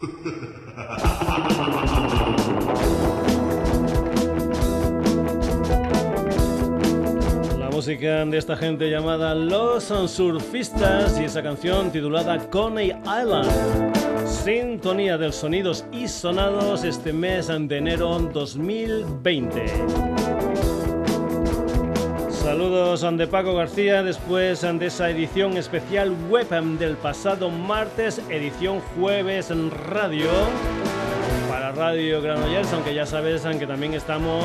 música de esta gente llamada Los Surfistas y esa canción titulada Coney Island. Sintonía de sonidos y sonados este mes de enero 2020. Saludos de Paco García después de esa edición especial web del pasado martes, edición jueves en radio para Radio Granollers, aunque ya sabes que también estamos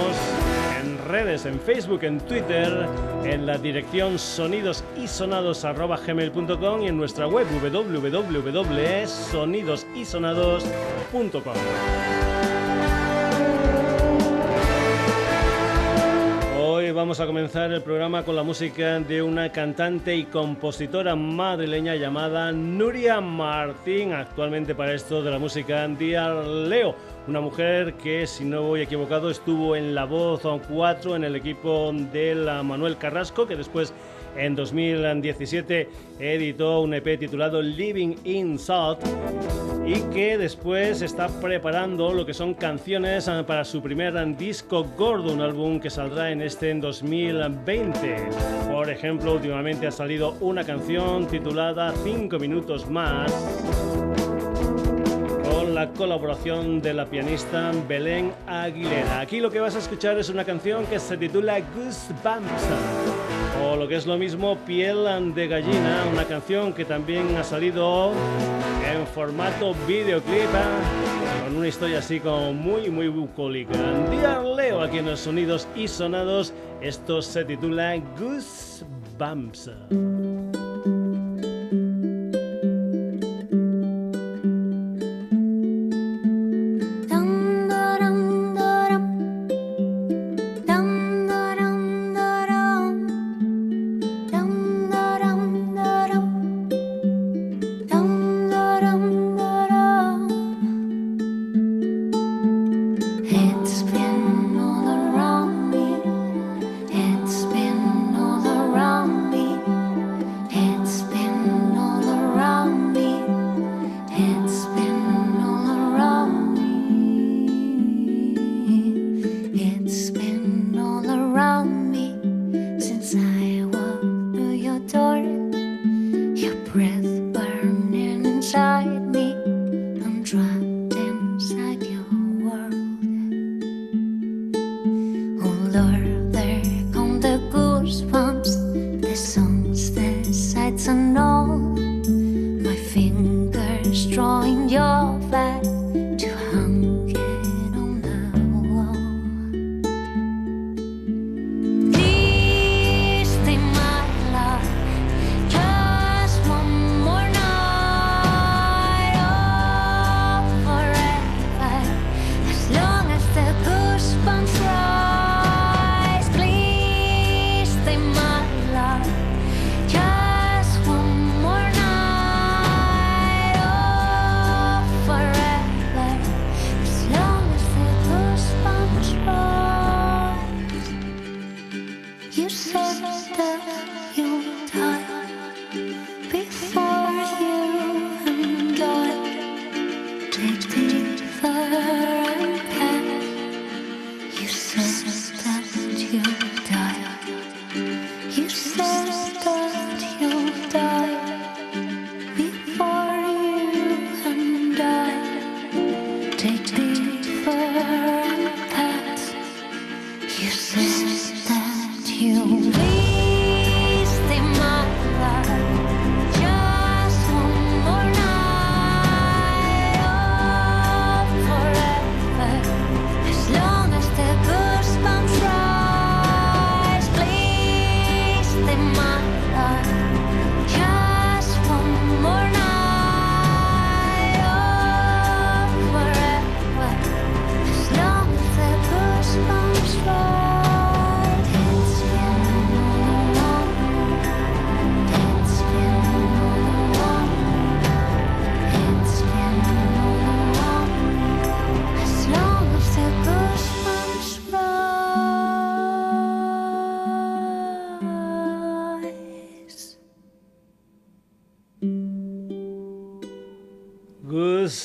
en redes, en Facebook, en Twitter, en la dirección sonidosisonados.gmail.com y en nuestra web www.sonidosysonados.com. vamos a comenzar el programa con la música de una cantante y compositora madrileña llamada Nuria Martín, actualmente para esto de la música Día Leo una mujer que, si no voy equivocado, estuvo en La Voz 4 en el equipo de la Manuel Carrasco, que después en 2017 editó un EP titulado Living in Salt y que después está preparando lo que son canciones para su primer disco gordo, un álbum que saldrá en este en 2020. Por ejemplo, últimamente ha salido una canción titulada 5 minutos más la colaboración de la pianista Belén Aguilera. Aquí lo que vas a escuchar es una canción que se titula Goosebumps o lo que es lo mismo Piel de Gallina, una canción que también ha salido en formato videoclip ¿eh? con una historia así como muy muy bucólica. Día Leo aquí en los sonidos y sonados, esto se titula Goosebumps.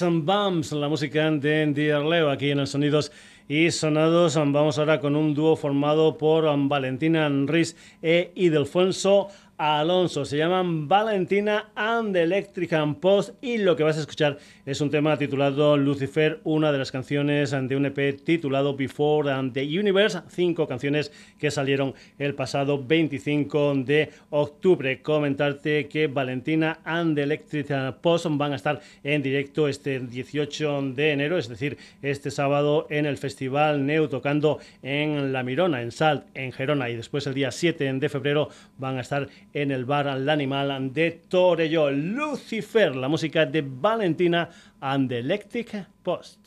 Bums Bums, la música de Dear Leo aquí en el Sonidos y Sonados. Vamos ahora con un dúo formado por Valentina Riz e Idelfonso Alonso. Se llaman Valentina and the Electric and Post y lo que vas a escuchar es un tema titulado Lucifer, una de las canciones de un EP titulado Before the Universe, cinco canciones que salieron el pasado 25 de octubre. Comentarte que Valentina and the Electric and Post van a estar en directo este 18 de enero, es decir, este sábado en el Festival Neu tocando en La Mirona, en Salt, en Gerona y después el día 7 de febrero van a estar en el bar Al Animal de Torello. Lucifer, la música de Valentina and the Electric Post.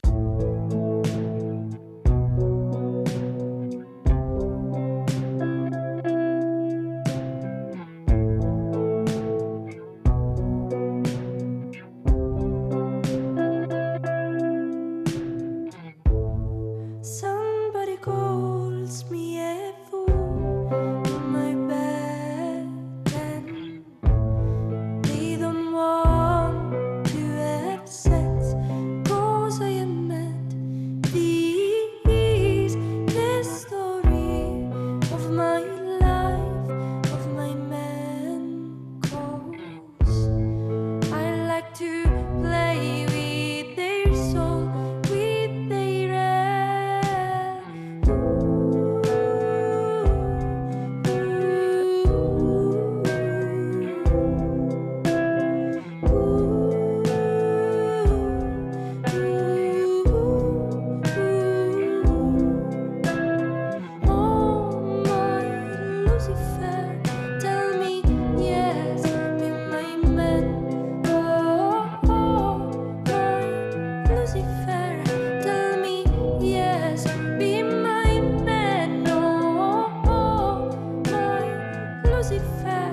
se faz.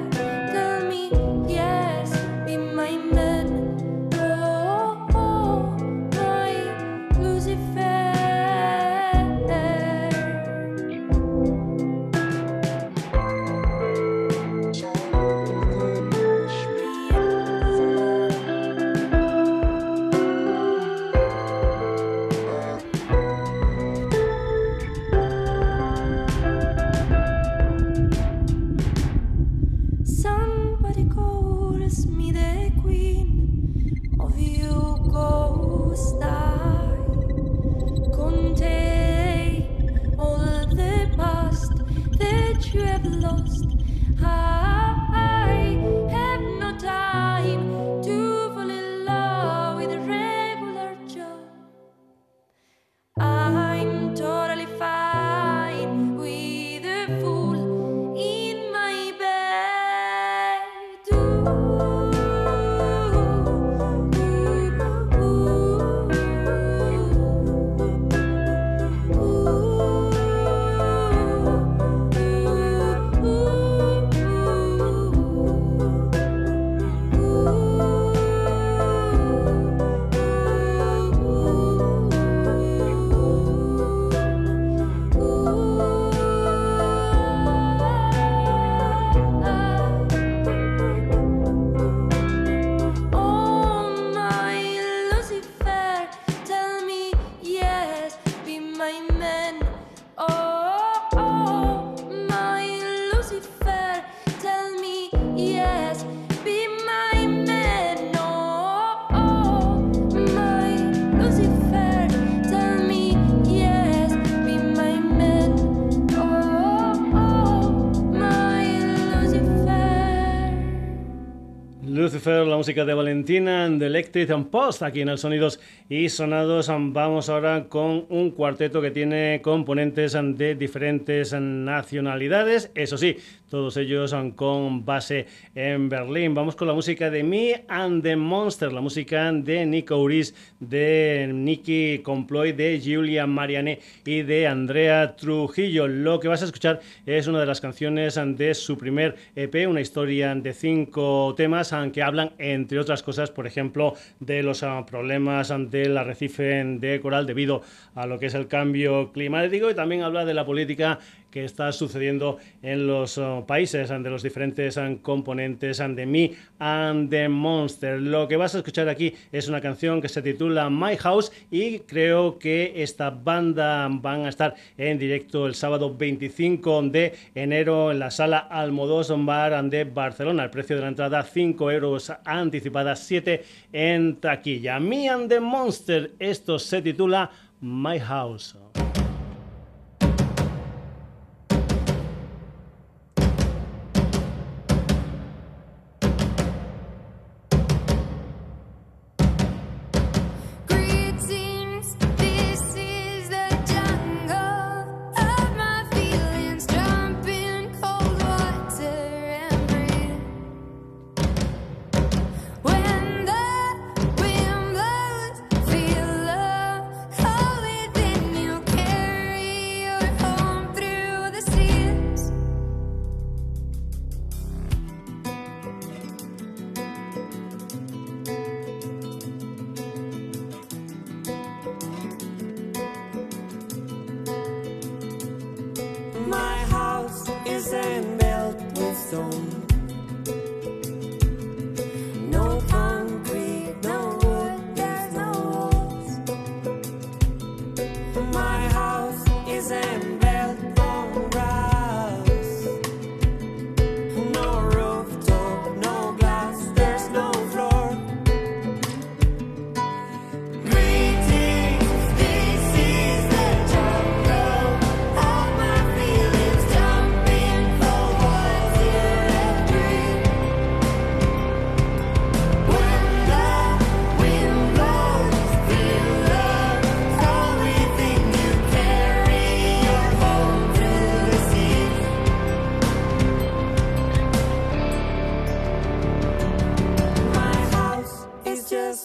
Música de Valentina, de Electric and Post, aquí en el Sonidos y Sonados. Vamos ahora con un cuarteto que tiene componentes de diferentes nacionalidades, eso sí, todos ellos con base en Berlín. Vamos con la música de Me and the Monster, la música de Nico Uris, de Nicky Comploy, de Julia Mariane y de Andrea Trujillo. Lo que vas a escuchar es una de las canciones de su primer EP, una historia de cinco temas, que hablan, entre otras cosas, por ejemplo, de los problemas del arrecife de coral debido a lo que es el cambio climático y también habla de la política que está sucediendo en los oh, países de los diferentes componentes de Me and the Monster. Lo que vas a escuchar aquí es una canción que se titula My House y creo que esta banda van a estar en directo el sábado 25 de enero en la sala Almodóvar Bar de Barcelona. El precio de la entrada 5 euros anticipada, 7 en taquilla. Me and the Monster, esto se titula My House.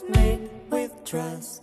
made with trust.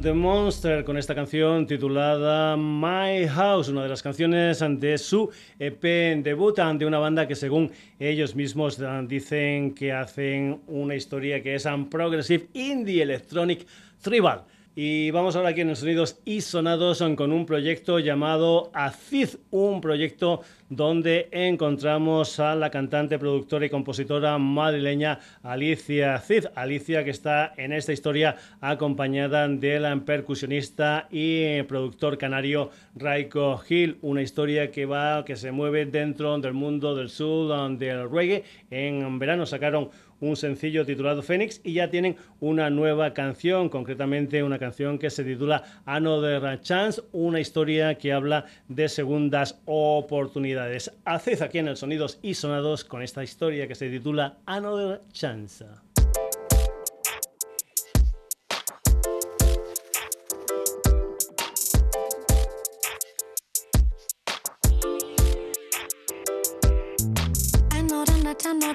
The Monster con esta canción titulada My House, una de las canciones de su EP debut de una banda que según ellos mismos dicen que hacen una historia que es un progressive indie electronic tribal. Y vamos ahora aquí en los sonidos y sonados con un proyecto llamado Acid, un proyecto donde encontramos a la cantante, productora y compositora madrileña Alicia Cid. Alicia que está en esta historia acompañada del percusionista y productor canario Raiko Hill, una historia que va que se mueve dentro del mundo del sur del reggae. En verano sacaron un sencillo titulado Phoenix y ya tienen una nueva canción, concretamente una canción que se titula Another Chance, una historia que habla de segundas oportunidades. Haced aquí en el Sonidos y Sonados con esta historia que se titula Another Chance.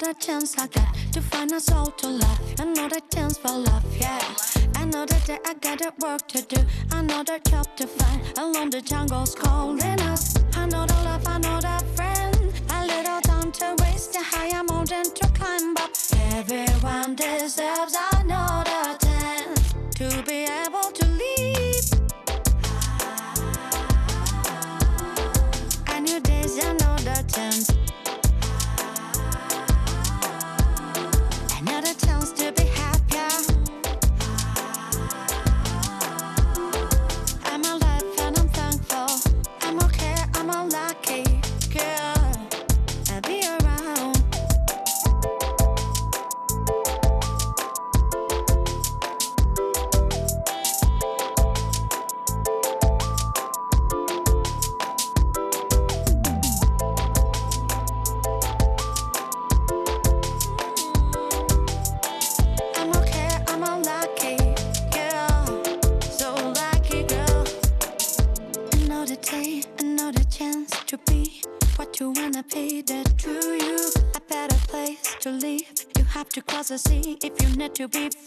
Another chance I got to find a soul to love. Another chance for love, yeah. Another day I got a work to do. Another job to find. Along the jungle's calling us. Another love, another friend. A little time to waste. A higher mountain to climb up. Everyone deserves another to be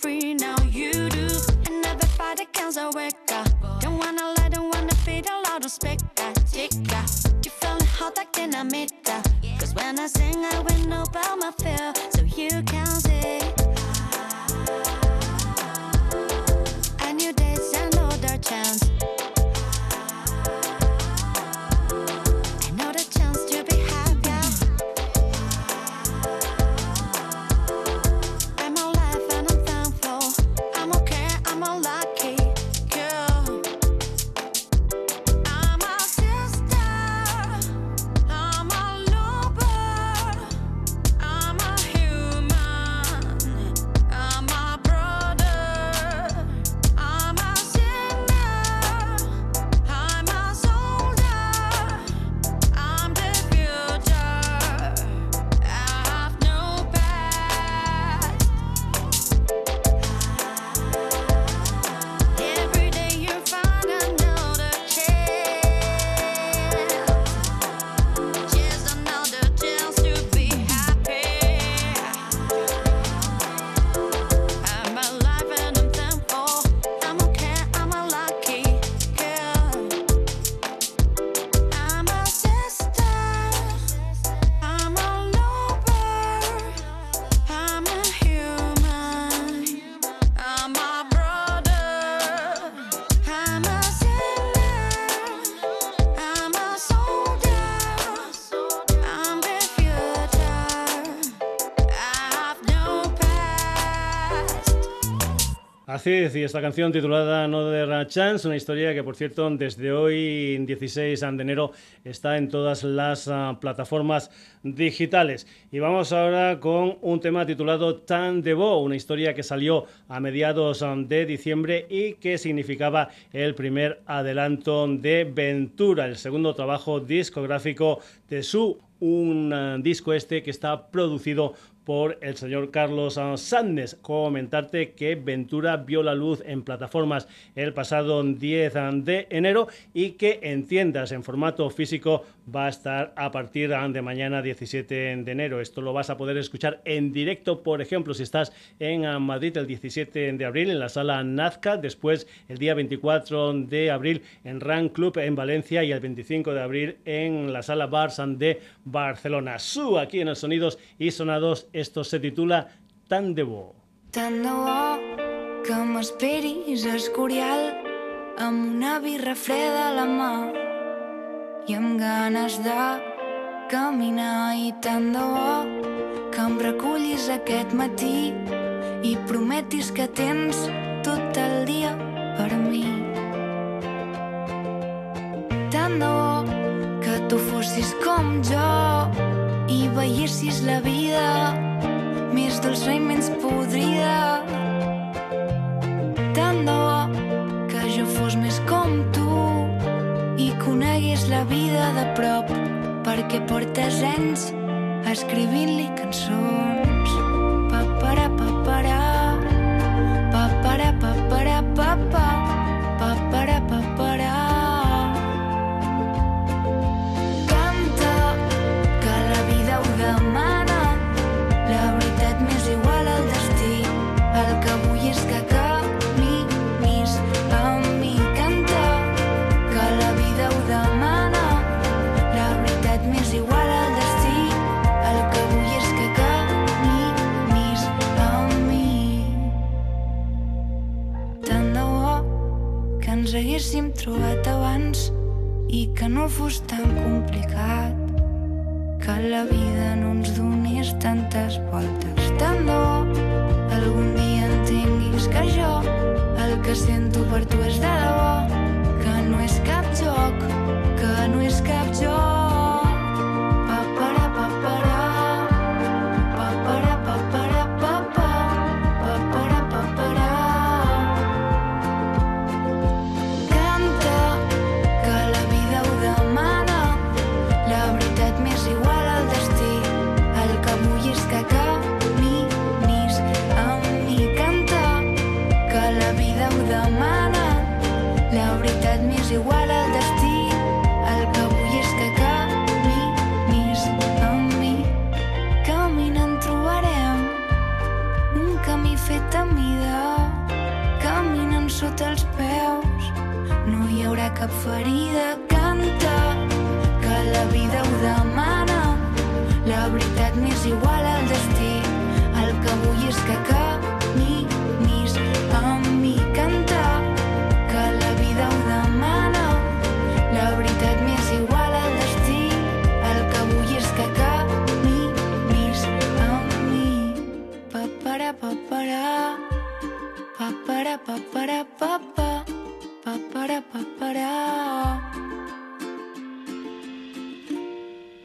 y esta canción titulada No de Chance, una historia que por cierto desde hoy 16 de enero está en todas las ah, plataformas digitales. Y vamos ahora con un tema titulado Tan de Bo, una historia que salió a mediados ah, de diciembre y que significaba el primer adelanto de Ventura, el segundo trabajo discográfico de su un ah, disco este que está producido por el señor Carlos Sandes. Comentarte que Ventura vio la luz en plataformas el pasado 10 de enero y que en tiendas en formato físico va a estar a partir de mañana 17 de enero. Esto lo vas a poder escuchar en directo, por ejemplo, si estás en Madrid el 17 de abril en la sala Nazca, después el día 24 de abril en Run Club en Valencia y el 25 de abril en la sala Barsan de Barcelona. Su aquí en el Sonidos y Sonados, esto se titula Tan de bo. Tan de bo que m'esperis escorial amb una birra freda a la mà i amb ganes de caminar i tant de bo que em recullis aquest matí i prometis que tens tot el dia per mi. Tant de bo que tu fossis com jo i veiessis la vida més dolça i menys podrida. Tant de bo que jo fos més com tu i conegués la vida de prop perquè portes anys escrivint-li cançons. Haguéssim trobat abans i que no fos tan complicat que la vida no ens donés tantes voltes. Tant de algun dia entenguis que jo el que sento per tu és de debò,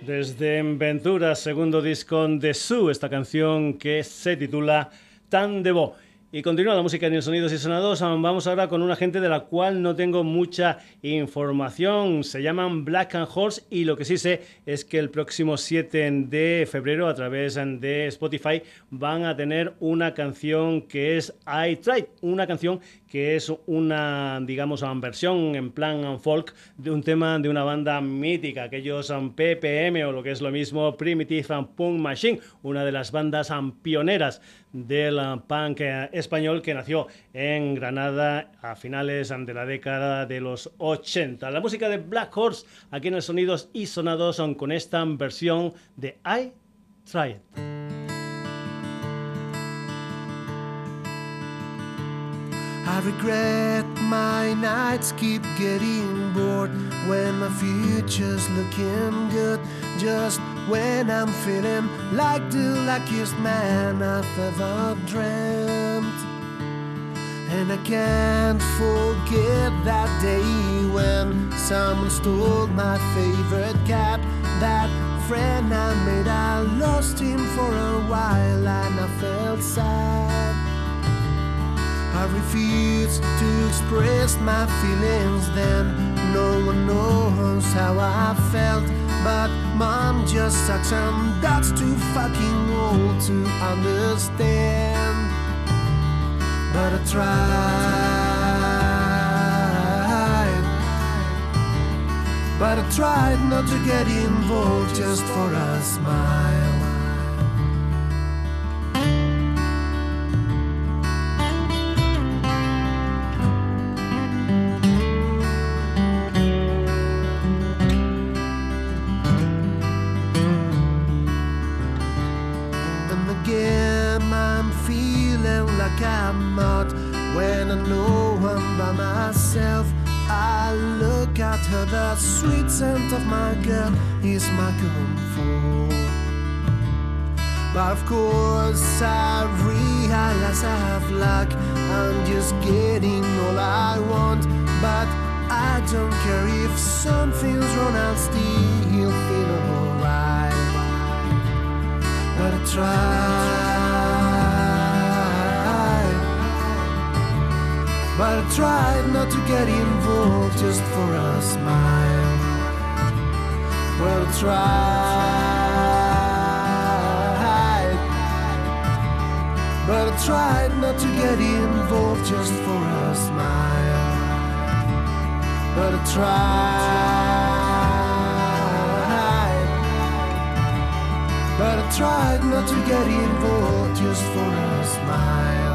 Desde Ventura, segundo disco de Su, esta canción que se titula Tan de Bo. Y continúa la música en sonidos y sonados. Vamos ahora con una gente de la cual no tengo mucha información. Se llaman Black and Horse y lo que sí sé es que el próximo 7 de febrero a través de Spotify van a tener una canción que es I Tried, una canción que es una, digamos, versión en plan folk de un tema de una banda mítica, aquellos PPM o lo que es lo mismo Primitive Punk Machine, una de las bandas pioneras del punk español que nació en Granada a finales de la década de los 80. La música de Black Horse aquí en el Sonidos y Sonados son con esta versión de I Tried. I regret my nights keep getting bored when my future's looking good. Just when I'm feeling like the luckiest man I've ever dreamt. And I can't forget that day when someone stole my favorite cat. That friend I made, I lost him for a while and I felt sad. I refused to express my feelings then. no one knows how I felt. But mom just sucks and that's too fucking old to understand. But I tried. But I tried not to get involved just for a smile. The sweet scent of my girl is my comfort. But of course, I realize I have luck. I'm just getting all I want. But I don't care if something's wrong, I'll still feel alright. But I try. But I tried not to get involved just for a smile. Well, I tried. But I tried not to get involved just for a smile. But I tried. But I tried not to get involved just for a smile.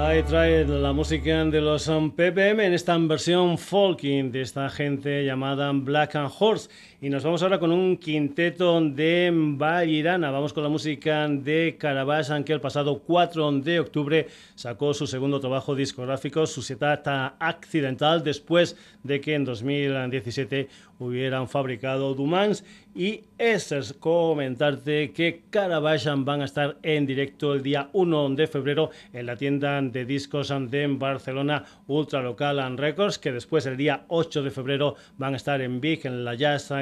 Ahí trae la música de los PPM en esta versión folking de esta gente llamada Black and Horse. Y nos vamos ahora con un quinteto de Bairana. Vamos con la música de Carabas, que el pasado 4 de octubre sacó su segundo trabajo discográfico, Sociedad Accidental, después de que en 2017 hubieran fabricado Dumans y es comentarte que Carabashan van a estar en directo el día 1 de febrero en la tienda de discos de Barcelona Ultra Local and Records, que después el día 8 de febrero van a estar en Big en la Jazz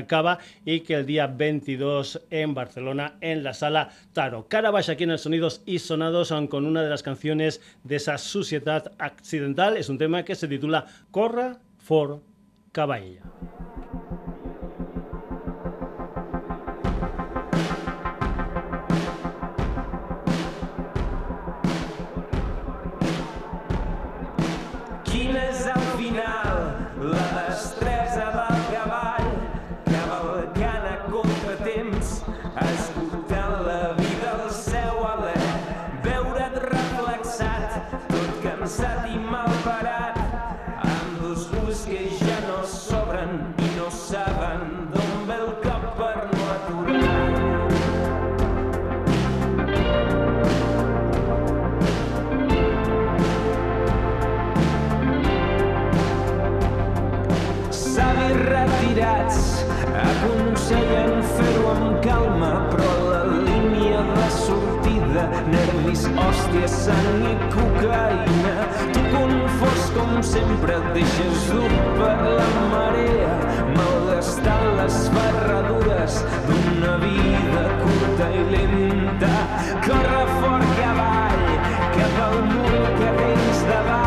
Y que el día 22 en Barcelona en la Sala Taro. Carabash aquí en el Sonidos y Sonados con una de las canciones de esa Sociedad Accidental. Es un tema que se titula Corra for Caballa. Hòstia, sang i cocaïna. Tu confós com sempre et deixes dur per la marea, malgastant les ferradures d'una vida curta i lenta. Corre fort que avall, cap al mur que tens davant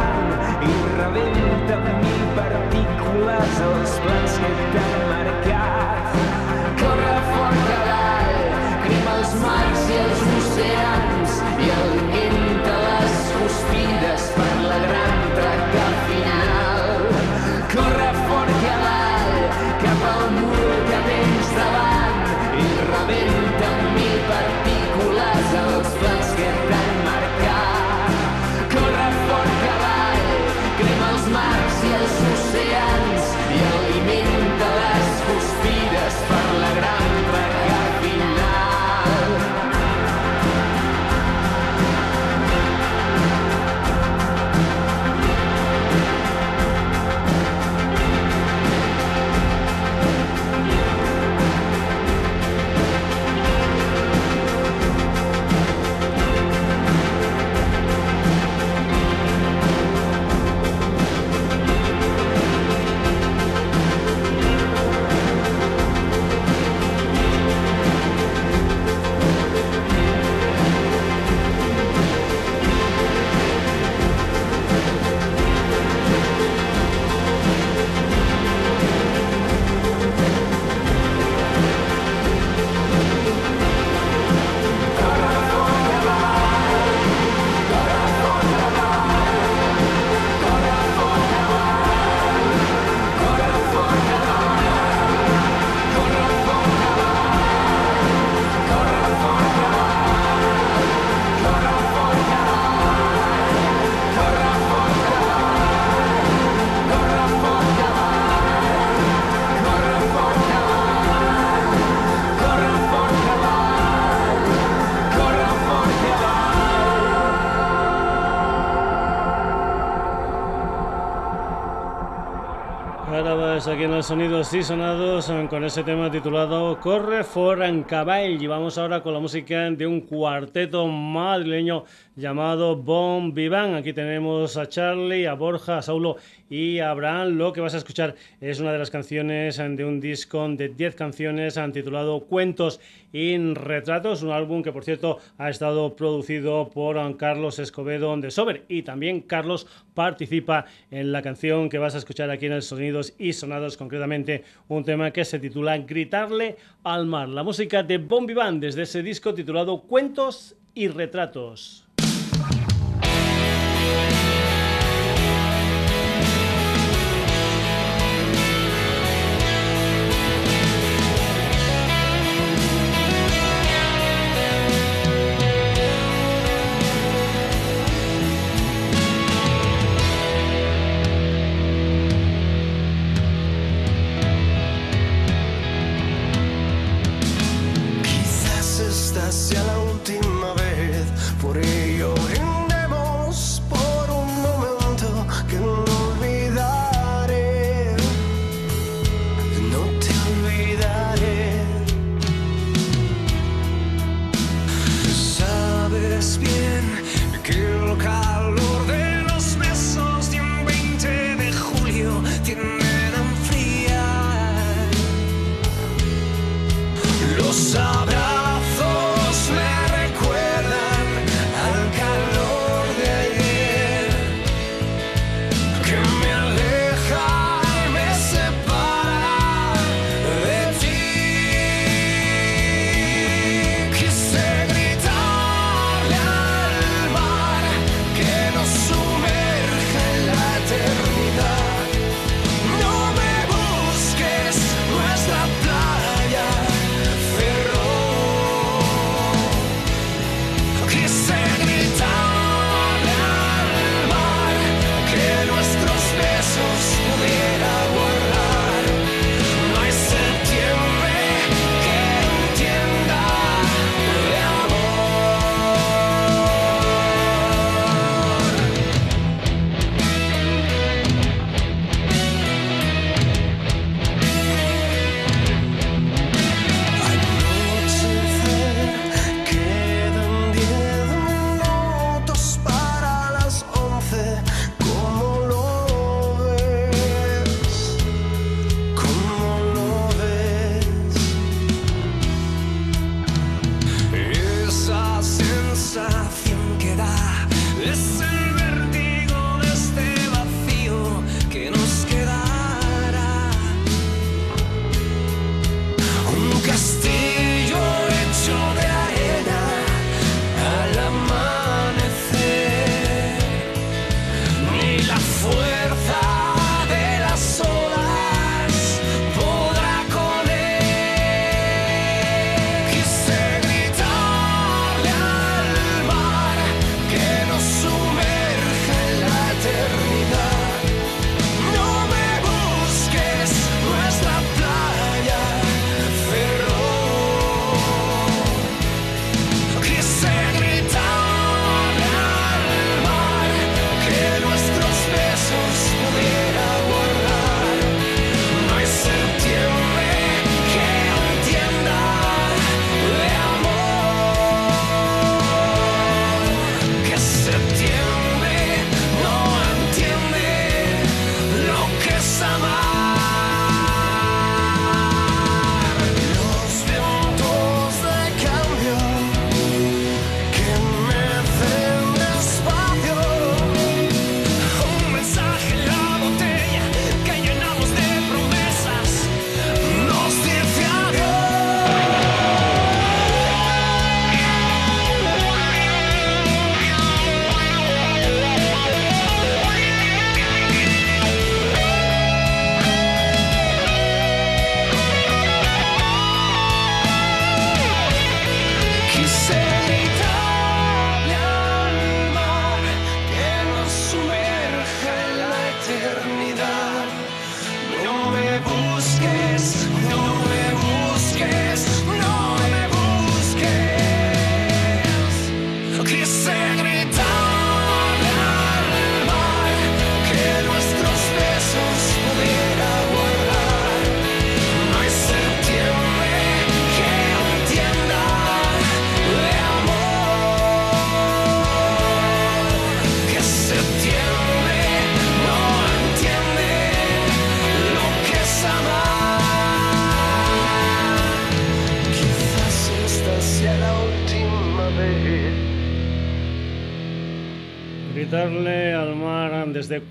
aquí en los sonidos y sonados con ese tema titulado Corre for Caball. Y vamos ahora con la música de un cuarteto madrileño llamado Bon Vivan. Aquí tenemos a Charlie, a Borja, a Saulo y a Abraham. Lo que vas a escuchar es una de las canciones de un disco de 10 canciones titulado Cuentos y Retratos, un álbum que por cierto ha estado producido por Carlos Escobedo de Sober y también Carlos participa en la canción que vas a escuchar aquí en el Sonidos y Sonados, concretamente un tema que se titula Gritarle al mar. La música de Bon Vivant desde ese disco titulado Cuentos y Retratos.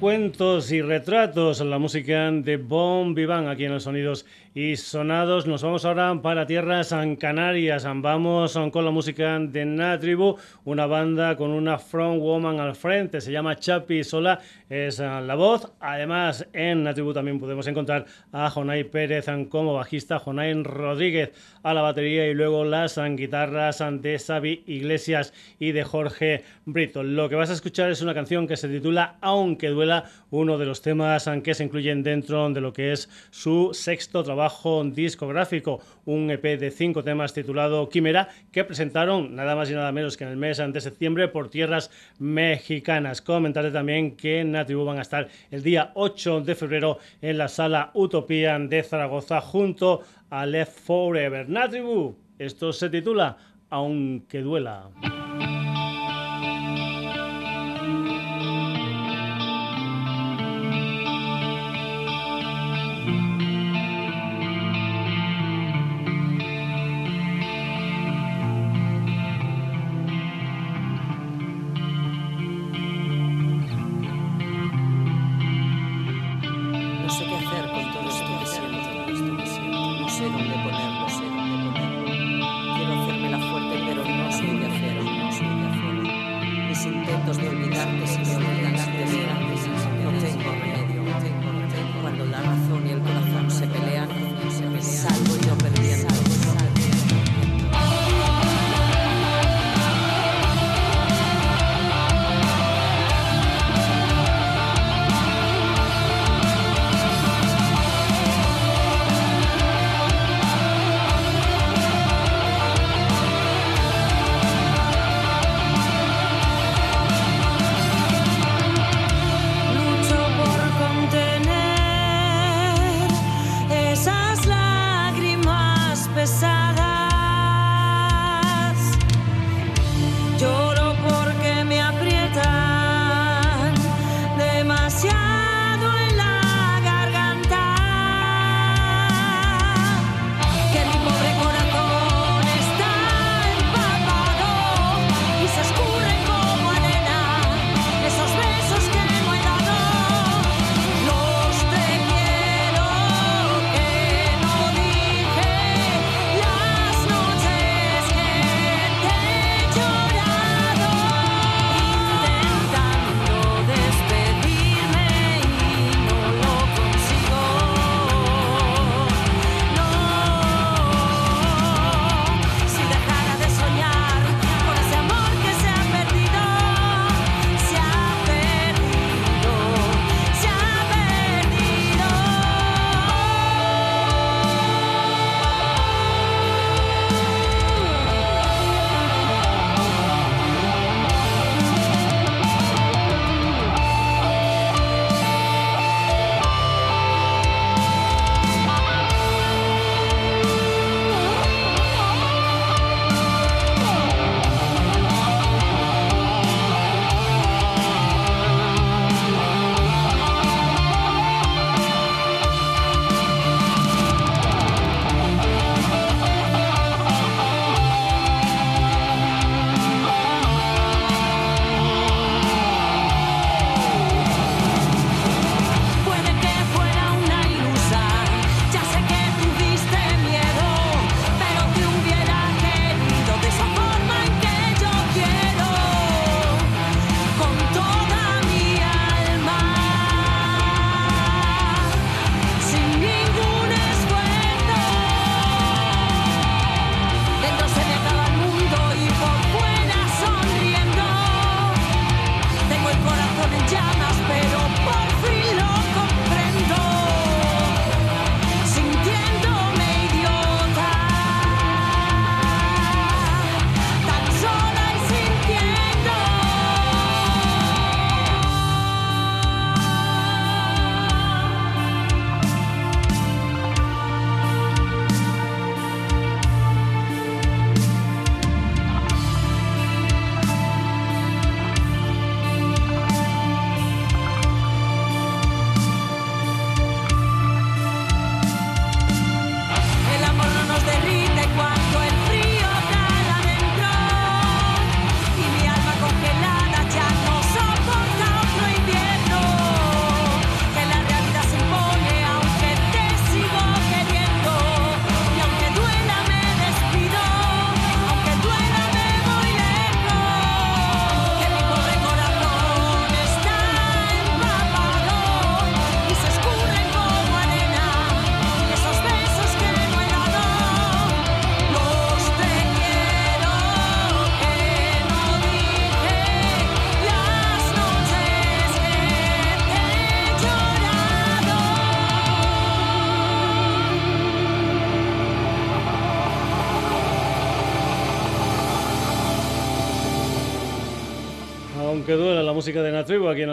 Cuentos y retratos, la música de Bon Vivant aquí en los sonidos y sonados. Nos vamos ahora para tierras canarias. Vamos con la música de Natribu, una banda con una front woman al frente. Se llama Chapi Sola, es la voz. Además, en Natribu también podemos encontrar a Jonay Pérez como bajista, Jonay Rodríguez a la batería y luego las guitarras de Xavi Iglesias y de Jorge Brito. Lo que vas a escuchar es una canción que se titula Aunque duela, uno de los temas que se incluyen dentro de lo que es su sexto trabajo discográfico, un EP de cinco temas titulado Quimera, que presentaron nada más y nada menos que en el mes de septiembre por tierras mexicanas. Comentaré también que en Natribu van a estar el día 8 de febrero en la sala Utopía de Zaragoza junto a Left Forever. Natribu, esto se titula Aunque duela.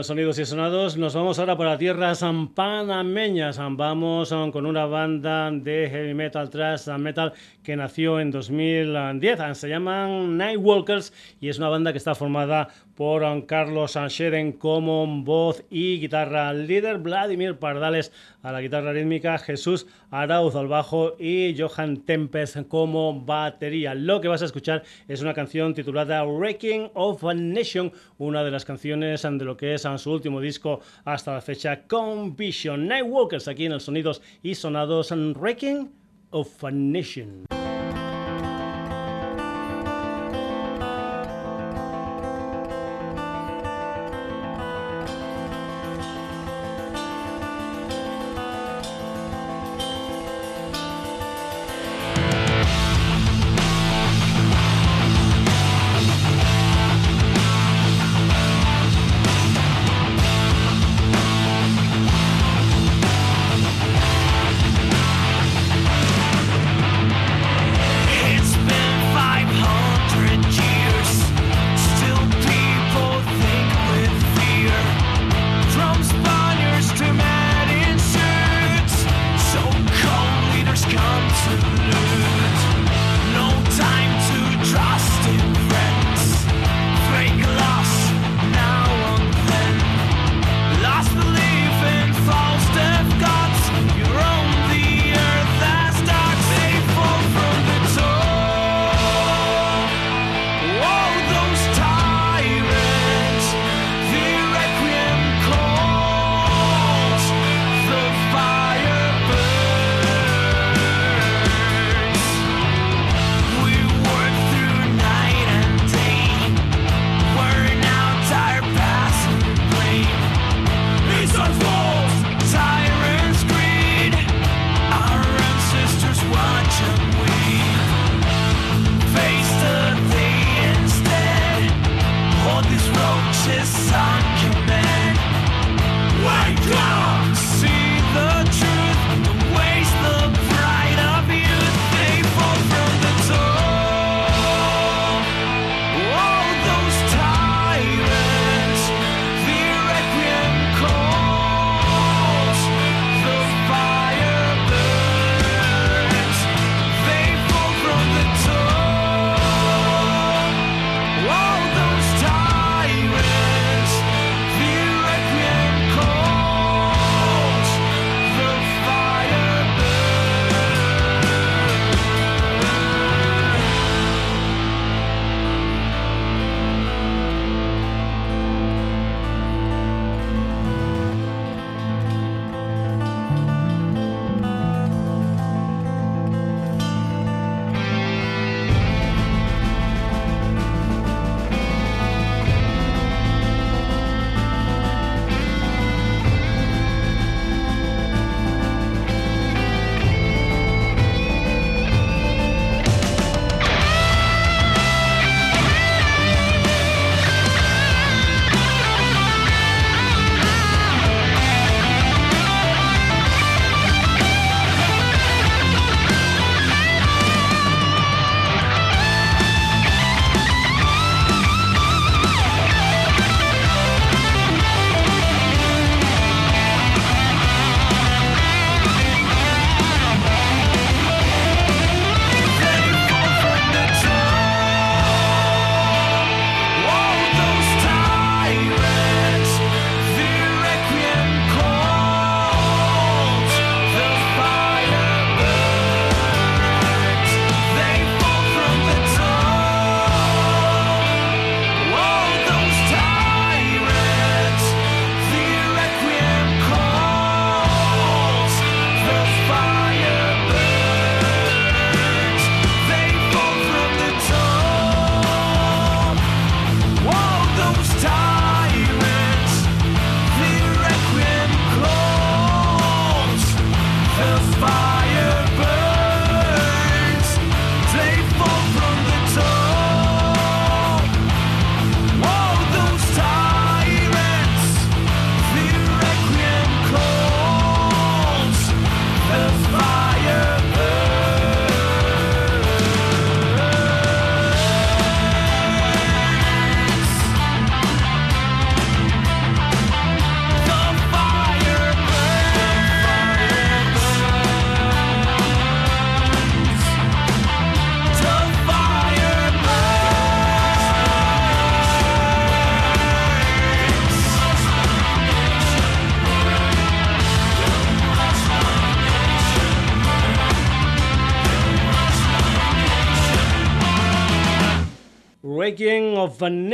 Sonidos y Sonados. Nos vamos ahora para tierras panameñas. Vamos um, con una banda de heavy metal, thrash metal que nació en 2010. Se llaman Nightwalkers y es una banda que está formada por Carlos Sancheren como voz y guitarra líder, Vladimir Pardales a la guitarra rítmica, Jesús Arauz al bajo y Johan Tempest como batería. Lo que vas a escuchar es una canción titulada Wrecking of a Nation, una de las canciones de lo que es su último disco hasta la fecha, con Vision Nightwalkers, aquí en el Sonidos y Sonados, Wrecking of a Nation.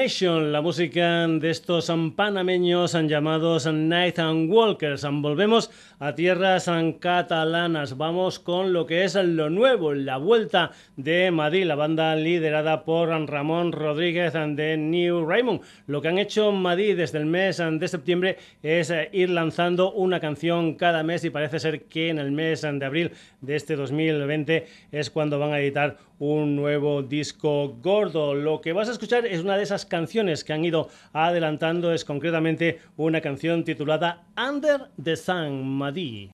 La música de estos panameños llamados Night and Walkers. Volvemos a tierras catalanas. Vamos con lo que es lo nuevo, la vuelta de Madrid, la banda liderada por Ramón Rodríguez de New Raymond. Lo que han hecho Madrid desde el mes de septiembre es ir lanzando una canción cada mes y parece ser que en el mes de abril de este 2020 es cuando van a editar un nuevo disco gordo. Lo que vas a escuchar es una de esas canciones que han ido adelantando, es concretamente una canción titulada Under the Sun, Madi.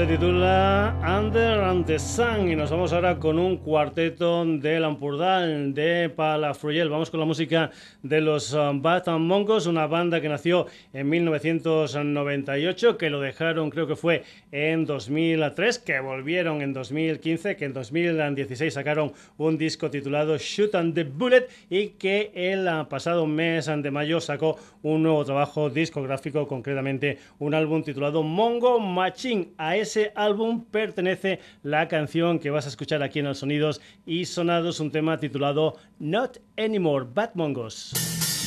Se titula the Sun y nos vamos ahora con un cuarteto de Lampurdal de Palafruyel. Vamos con la música de los um, Bat Mongos, una banda que nació en 1998, que lo dejaron creo que fue en 2003, que volvieron en 2015, que en 2016 sacaron un disco titulado Shoot and the Bullet y que el uh, pasado mes de mayo sacó un nuevo trabajo discográfico, concretamente un álbum titulado Mongo Machine. A ese álbum pertenece la canción que vas a escuchar aquí en el Sonidos y Sonados, un tema titulado Not Anymore, Bad Mongos.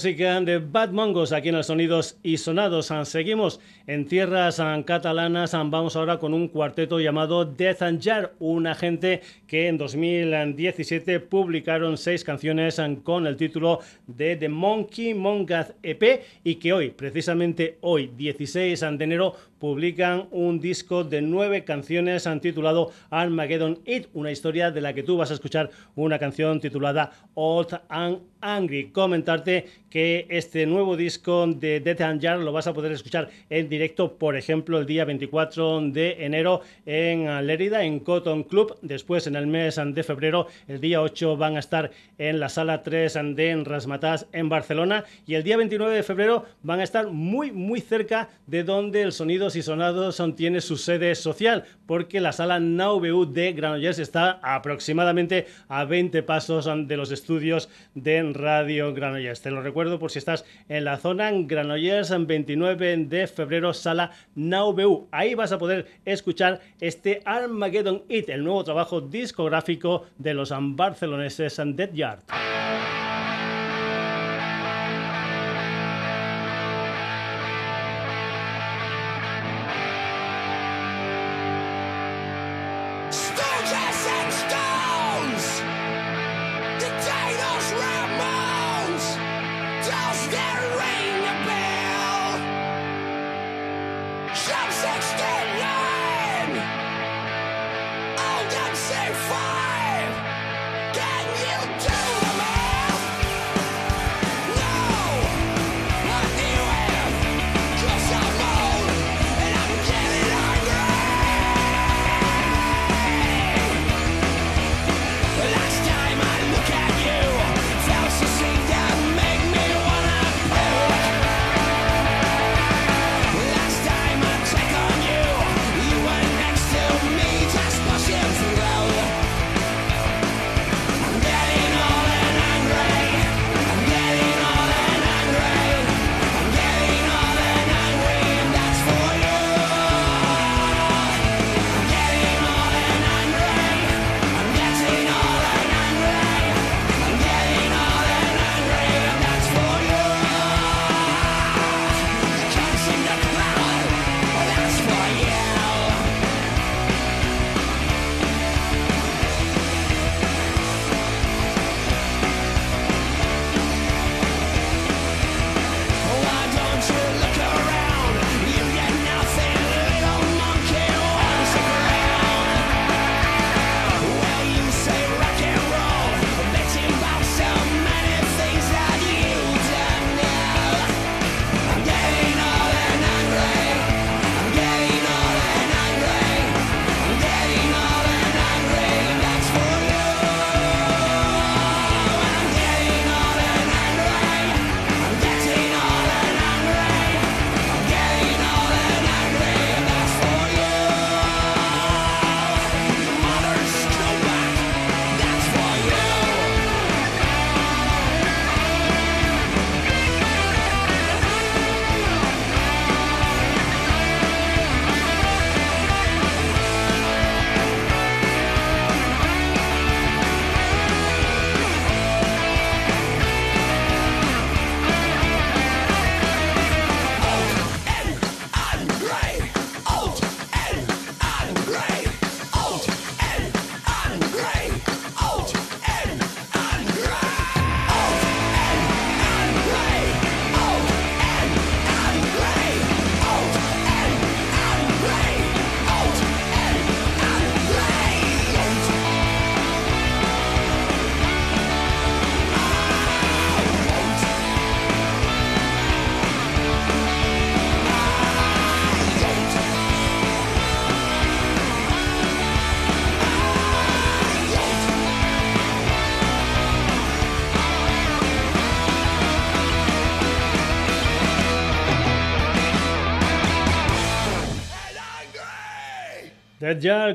Música de Bad Mongos aquí en los Sonidos y Sonados. Seguimos en tierras catalanas. Vamos ahora con un cuarteto llamado Death and Jar, una gente que en 2017 publicaron seis canciones con el título de The Monkey Mongath EP y que hoy, precisamente hoy, 16 de enero, publican un disco de nueve canciones titulado Armageddon It, una historia de la que tú vas a escuchar una canción titulada Old and Angry. Comentarte que este nuevo disco de Death and Jar lo vas a poder escuchar en directo, por ejemplo, el día 24 de enero en Lerida, en Cotton Club. Después, en el mes de febrero, el día 8 van a estar en la sala 3 de en Rasmatas en Barcelona. Y el día 29 de febrero van a estar muy, muy cerca de donde el Sonidos y Sonados tiene su sede social, porque la sala NauBU de Granollers está aproximadamente a 20 pasos de los estudios de Radio Granollers. Te lo recuerdo por si estás en la zona Granollers, en 29 de febrero, sala NauBU. Ahí vas a poder escuchar este Armageddon It, el nuevo trabajo discográfico de los barceloneses Dead Yard. Yes!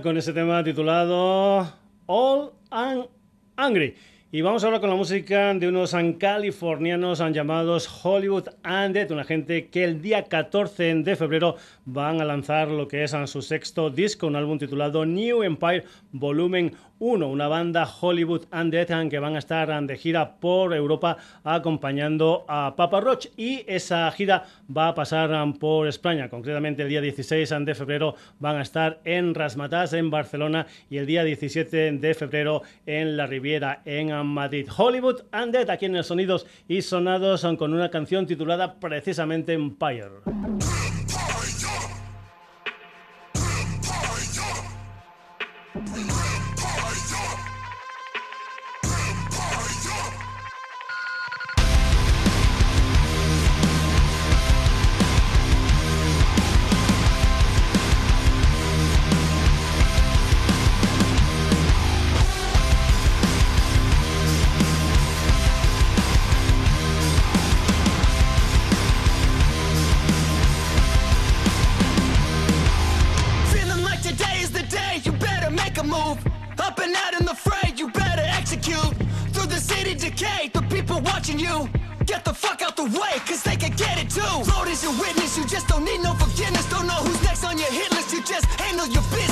Con ese tema titulado All and Angry. Y vamos ahora con la música de unos californianos llamados Hollywood Undead, una gente que el día 14 de febrero van a lanzar lo que es su sexto disco, un álbum titulado New Empire Volumen 1, una banda Hollywood Undead que van a estar de gira por Europa acompañando a Papa Roach y esa gira va a pasar por España, concretamente el día 16 de febrero van a estar en Rasmatas en Barcelona y el día 17 de febrero en la Riviera en Madrid. Hollywood Undead aquí en el Sonidos y Sonados con una canción titulada precisamente Empire. witness. You just don't need no forgiveness. Don't know who's next on your hit list. You just handle your business.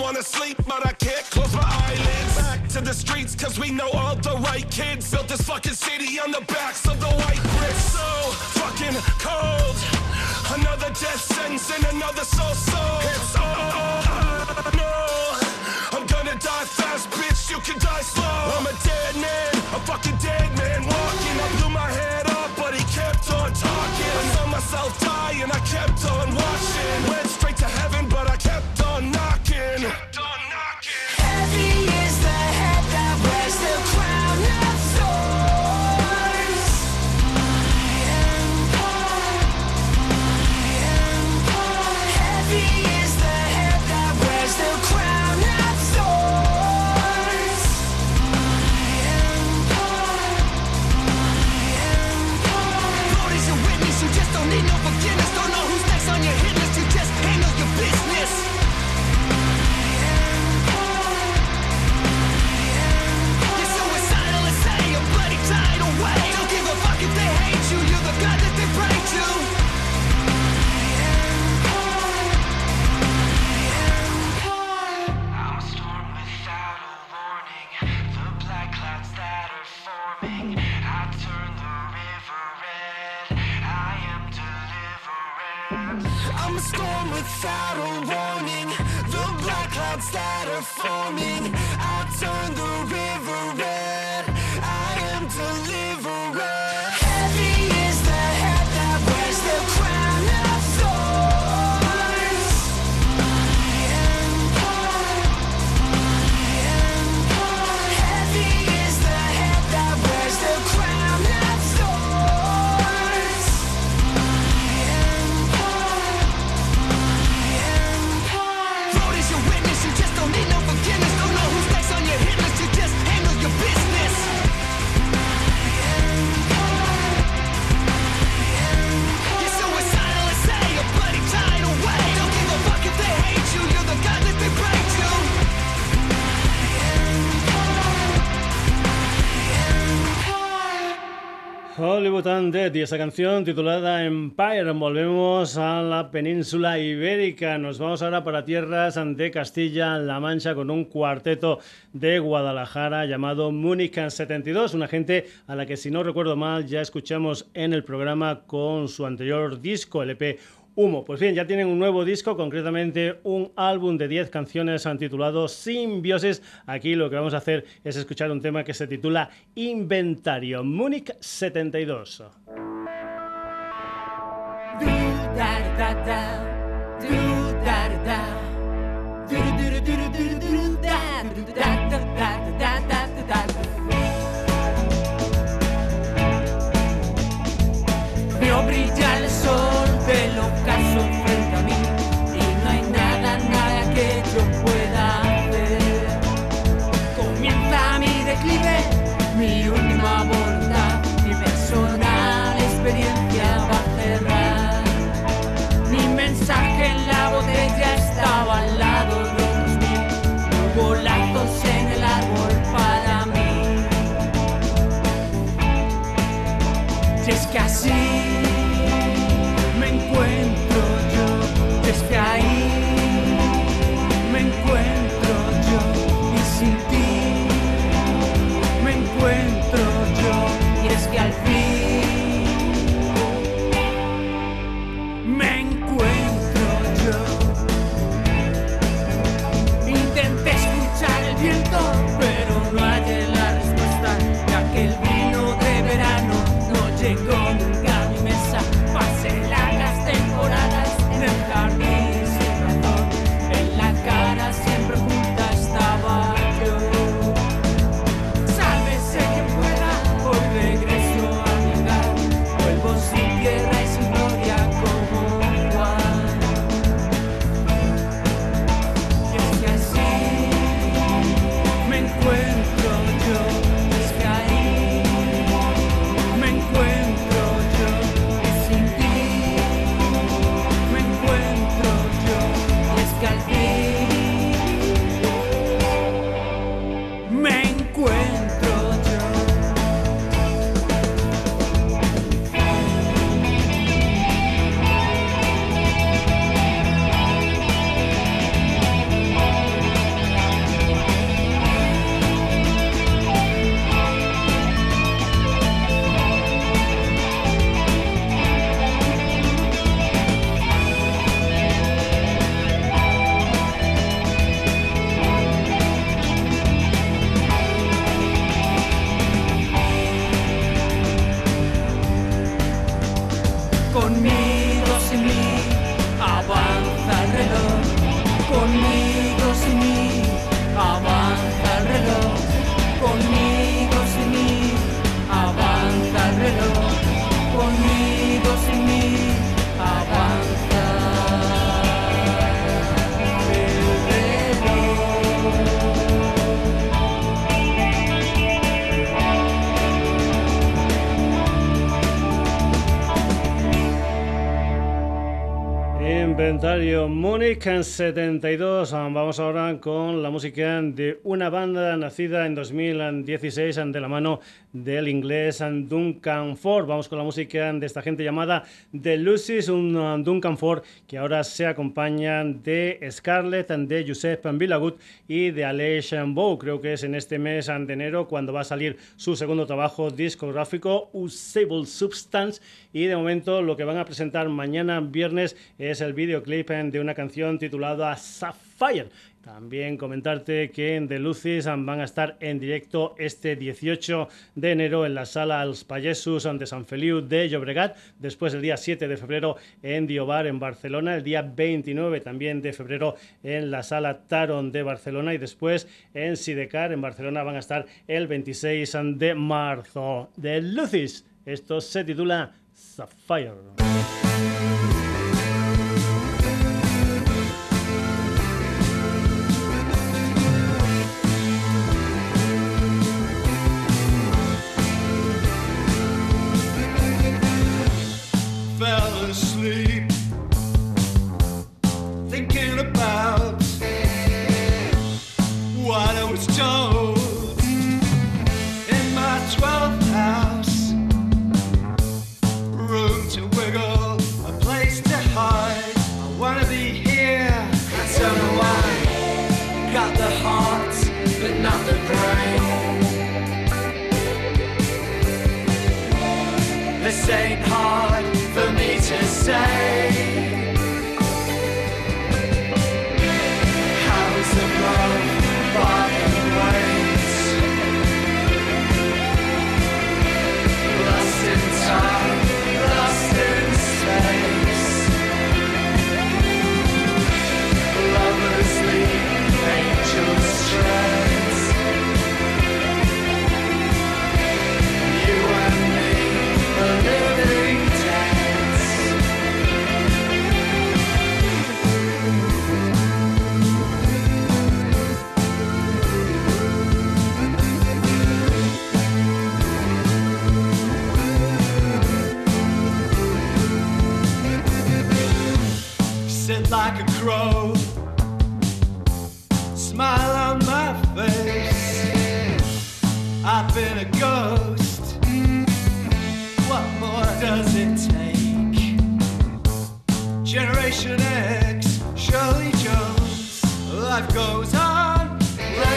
wanna sleep, but I can't close my eyelids. Back to the streets, cause we know all the right kids. Built this fucking city on the backs of the white bricks. So fucking cold. Another death sentence and another soul soul. It's all, I know. I'm gonna die fast, bitch. You can die slow. I'm a dead man, a fucking dead man walking. I blew my head off, but he kept on talking. I saw myself die and I kept on watching. Went straight to heaven, but I kept on not again. for me. Y esa canción titulada Empire. Volvemos a la península ibérica. Nos vamos ahora para tierras de Castilla-La Mancha con un cuarteto de Guadalajara llamado Múnich 72. Una gente a la que, si no recuerdo mal, ya escuchamos en el programa con su anterior disco, LP Humo. Pues bien, ya tienen un nuevo disco, concretamente un álbum de 10 canciones titulado Simbiosis. Aquí lo que vamos a hacer es escuchar un tema que se titula Inventario, Múnich 72. da da da. Do da da da. Do do do do do do da. Do da da da da da. Múnich en 72. Ah, Vamos ahora con la música de una banda nacida en 2016 de la mano del inglés Duncan Ford. Vamos con la música de esta gente llamada The Lucy's, un ah, Duncan Ford que ahora se acompaña de Scarlett, de Joseph Villagut y de Aleix Bow. Creo que es en este mes de enero cuando va a salir su segundo trabajo discográfico, Usable Substance. Y de momento lo que van a presentar mañana viernes es el videoclip eh, de una canción titulada Sapphire. También comentarte que en The Lucis van a estar en directo este 18 de enero en la sala Els Payesos de San Feliu de Llobregat, después el día 7 de febrero en Diobar en Barcelona, el día 29 también de febrero en la sala Taron de Barcelona y después en Sidecar en Barcelona van a estar el 26 de marzo. The Lucis, esto se titula Sapphire.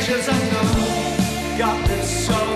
Pleasures unknown. Got the soul,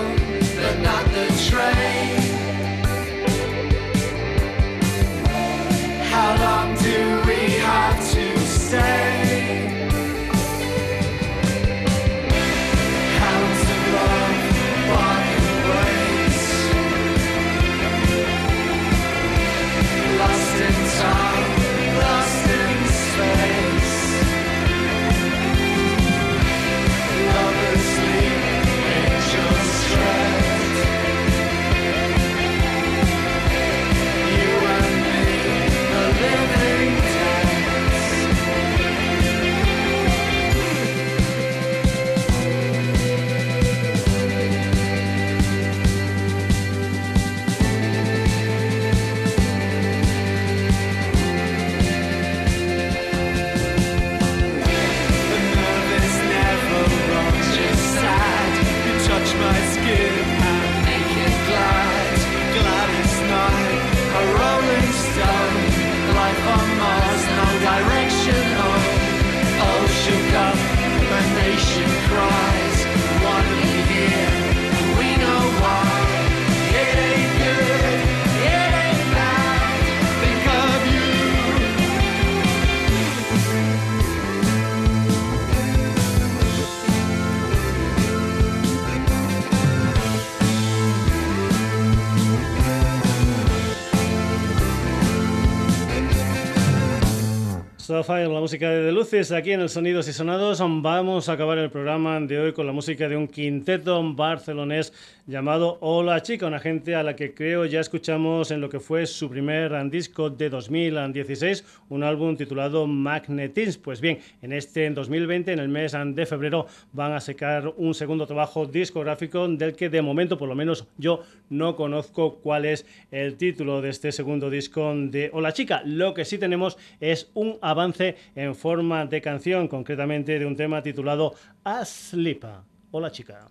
La música de Luces, aquí en el Sonidos y Sonados. Vamos a acabar el programa de hoy con la música de un quinteto barcelonés llamado Hola Chica, una gente a la que creo ya escuchamos en lo que fue su primer disco de 2016, un álbum titulado Magnetism. Pues bien, en este 2020, en el mes de febrero, van a sacar un segundo trabajo discográfico del que de momento, por lo menos yo no conozco cuál es el título de este segundo disco de Hola Chica. Lo que sí tenemos es un avance en forma de canción, concretamente de un tema titulado Asleep. Hola Chica.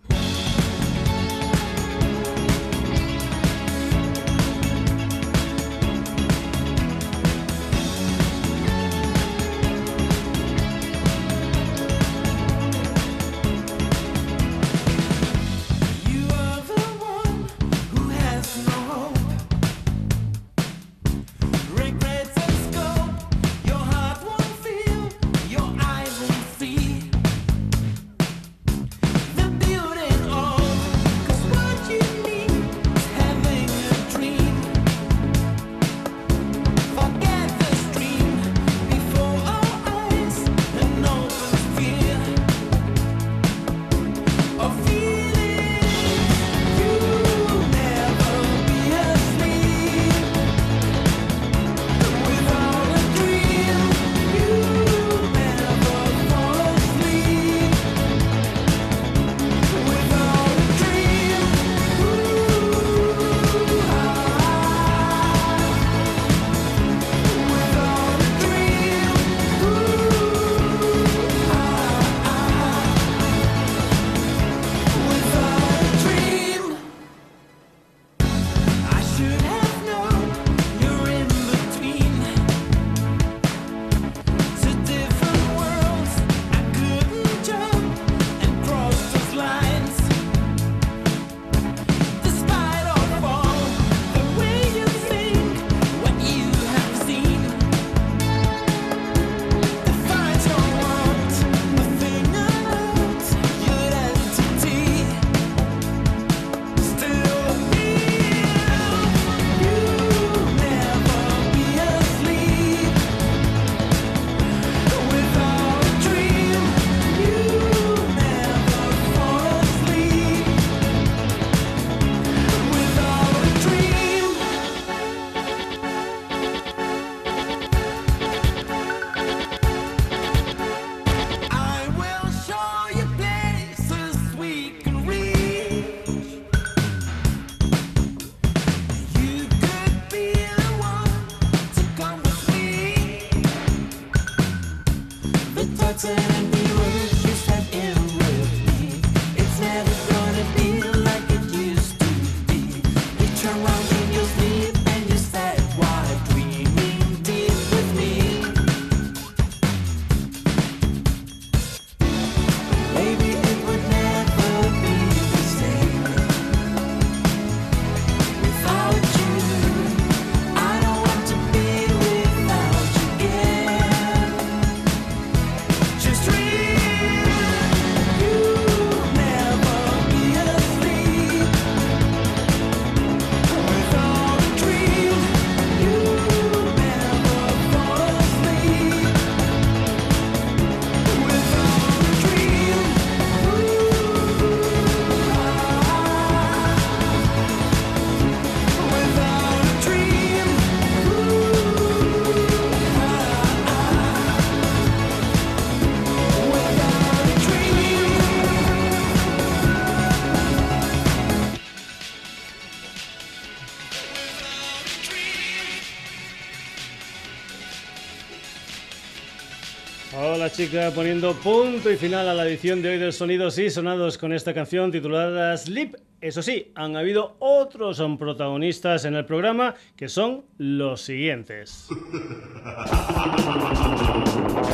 Poniendo punto y final a la edición de hoy del Sonidos y Sonados con esta canción titulada Sleep. Eso sí, han habido otros protagonistas en el programa que son los siguientes.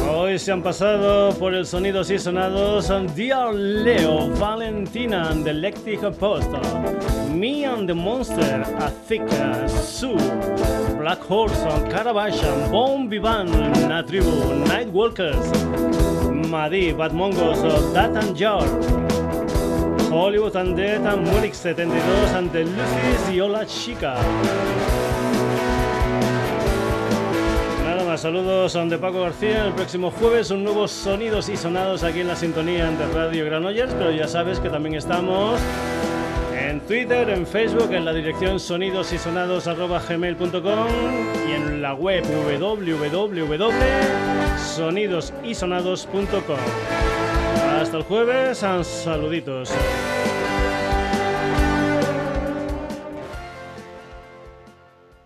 Hoy se han pasado por el Sonidos y Sonados Dear Leo, Valentina and the Lectic Apostle, Me and the Monster, Athika, Sue, Black Horse, Carabashan, Bon Vivan, Natribu, Nightwalkers, Madi, Bad Mongos, Dat and Jar, Hollywood Undead, Munich 72, ante Lucis y Hola Chica. saludos a de Paco García. El próximo jueves un nuevo Sonidos y Sonados aquí en la sintonía de Radio Granollers, pero ya sabes que también estamos Twitter, en Facebook, en la dirección sonidosysonados.gmail.com y en la web www.sonidosysonados.com. Hasta el jueves, saluditos.